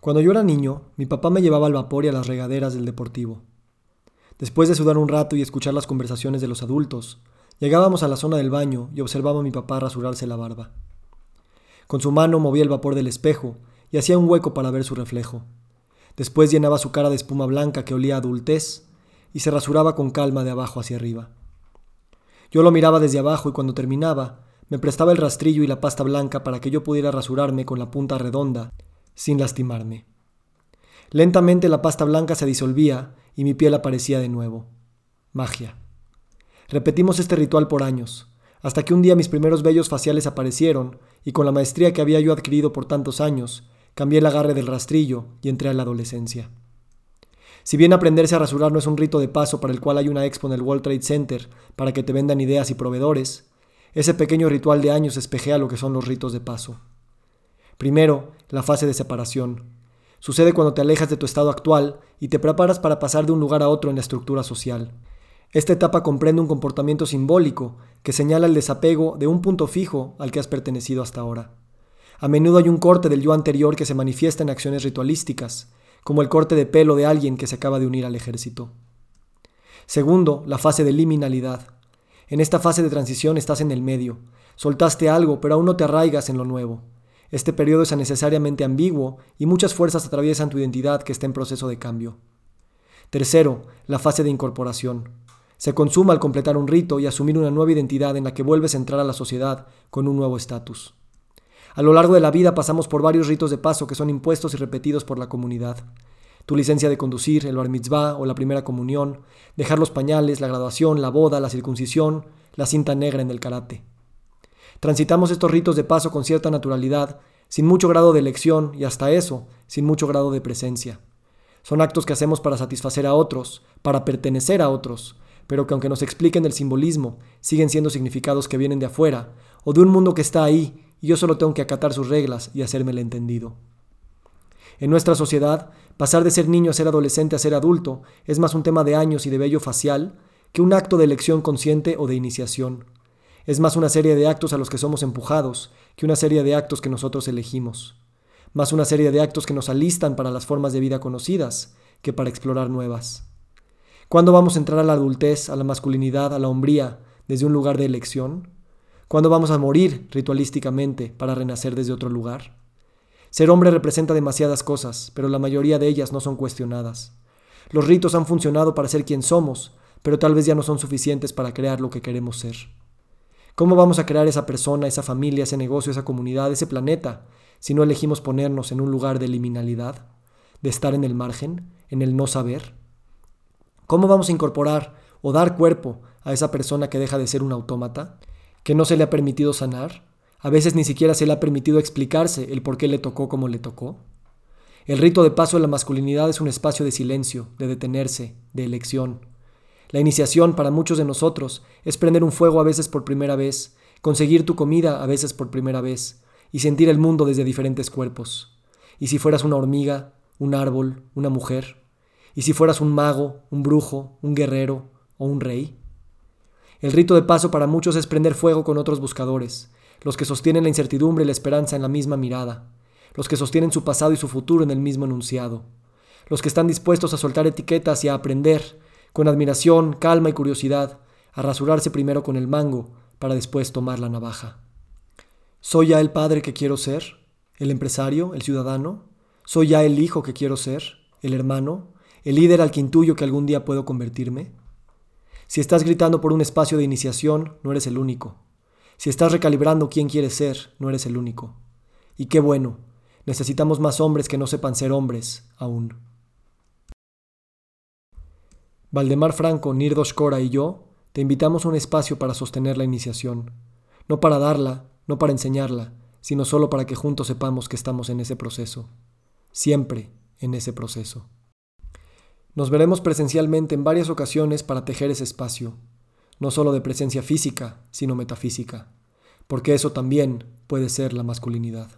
Cuando yo era niño, mi papá me llevaba al vapor y a las regaderas del deportivo. Después de sudar un rato y escuchar las conversaciones de los adultos, llegábamos a la zona del baño y observaba a mi papá rasurarse la barba. Con su mano movía el vapor del espejo y hacía un hueco para ver su reflejo. Después llenaba su cara de espuma blanca que olía a adultez y se rasuraba con calma de abajo hacia arriba. Yo lo miraba desde abajo y cuando terminaba, me prestaba el rastrillo y la pasta blanca para que yo pudiera rasurarme con la punta redonda, sin lastimarme. Lentamente la pasta blanca se disolvía y mi piel aparecía de nuevo. Magia. Repetimos este ritual por años, hasta que un día mis primeros vellos faciales aparecieron y con la maestría que había yo adquirido por tantos años, cambié el agarre del rastrillo y entré a la adolescencia. Si bien aprenderse a rasurar no es un rito de paso para el cual hay una expo en el World Trade Center para que te vendan ideas y proveedores, ese pequeño ritual de años espejea lo que son los ritos de paso. Primero, la fase de separación. Sucede cuando te alejas de tu estado actual y te preparas para pasar de un lugar a otro en la estructura social. Esta etapa comprende un comportamiento simbólico que señala el desapego de un punto fijo al que has pertenecido hasta ahora. A menudo hay un corte del yo anterior que se manifiesta en acciones ritualísticas, como el corte de pelo de alguien que se acaba de unir al ejército. Segundo, la fase de liminalidad. En esta fase de transición estás en el medio. Soltaste algo, pero aún no te arraigas en lo nuevo. Este periodo es necesariamente ambiguo y muchas fuerzas atraviesan tu identidad que está en proceso de cambio. Tercero, la fase de incorporación. Se consuma al completar un rito y asumir una nueva identidad en la que vuelves a entrar a la sociedad con un nuevo estatus. A lo largo de la vida pasamos por varios ritos de paso que son impuestos y repetidos por la comunidad. Tu licencia de conducir, el bar mitzvah o la primera comunión, dejar los pañales, la graduación, la boda, la circuncisión, la cinta negra en el karate. Transitamos estos ritos de paso con cierta naturalidad, sin mucho grado de elección y hasta eso, sin mucho grado de presencia. Son actos que hacemos para satisfacer a otros, para pertenecer a otros, pero que aunque nos expliquen el simbolismo, siguen siendo significados que vienen de afuera, o de un mundo que está ahí y yo solo tengo que acatar sus reglas y hacerme el entendido. En nuestra sociedad, pasar de ser niño a ser adolescente a ser adulto es más un tema de años y de vello facial que un acto de elección consciente o de iniciación. Es más una serie de actos a los que somos empujados que una serie de actos que nosotros elegimos. Más una serie de actos que nos alistan para las formas de vida conocidas que para explorar nuevas. ¿Cuándo vamos a entrar a la adultez, a la masculinidad, a la hombría, desde un lugar de elección? ¿Cuándo vamos a morir ritualísticamente para renacer desde otro lugar? Ser hombre representa demasiadas cosas, pero la mayoría de ellas no son cuestionadas. Los ritos han funcionado para ser quien somos, pero tal vez ya no son suficientes para crear lo que queremos ser. ¿Cómo vamos a crear esa persona, esa familia, ese negocio, esa comunidad, ese planeta, si no elegimos ponernos en un lugar de liminalidad, de estar en el margen, en el no saber? ¿Cómo vamos a incorporar o dar cuerpo a esa persona que deja de ser un autómata que no se le ha permitido sanar, a veces ni siquiera se le ha permitido explicarse el por qué le tocó como le tocó. El rito de paso de la masculinidad es un espacio de silencio, de detenerse, de elección. La iniciación para muchos de nosotros es prender un fuego a veces por primera vez, conseguir tu comida a veces por primera vez, y sentir el mundo desde diferentes cuerpos. ¿Y si fueras una hormiga, un árbol, una mujer? ¿Y si fueras un mago, un brujo, un guerrero o un rey? El rito de paso para muchos es prender fuego con otros buscadores, los que sostienen la incertidumbre y la esperanza en la misma mirada, los que sostienen su pasado y su futuro en el mismo enunciado, los que están dispuestos a soltar etiquetas y a aprender, con admiración, calma y curiosidad, a rasurarse primero con el mango para después tomar la navaja. ¿Soy ya el padre que quiero ser? ¿El empresario? ¿El ciudadano? ¿Soy ya el hijo que quiero ser? ¿El hermano? ¿El líder al que intuyo que algún día puedo convertirme? Si estás gritando por un espacio de iniciación, no eres el único. Si estás recalibrando quién quieres ser, no eres el único. Y qué bueno, necesitamos más hombres que no sepan ser hombres aún. Valdemar Franco, Nirdos Cora y yo te invitamos a un espacio para sostener la iniciación, no para darla, no para enseñarla, sino solo para que juntos sepamos que estamos en ese proceso, siempre en ese proceso. Nos veremos presencialmente en varias ocasiones para tejer ese espacio, no solo de presencia física, sino metafísica, porque eso también puede ser la masculinidad.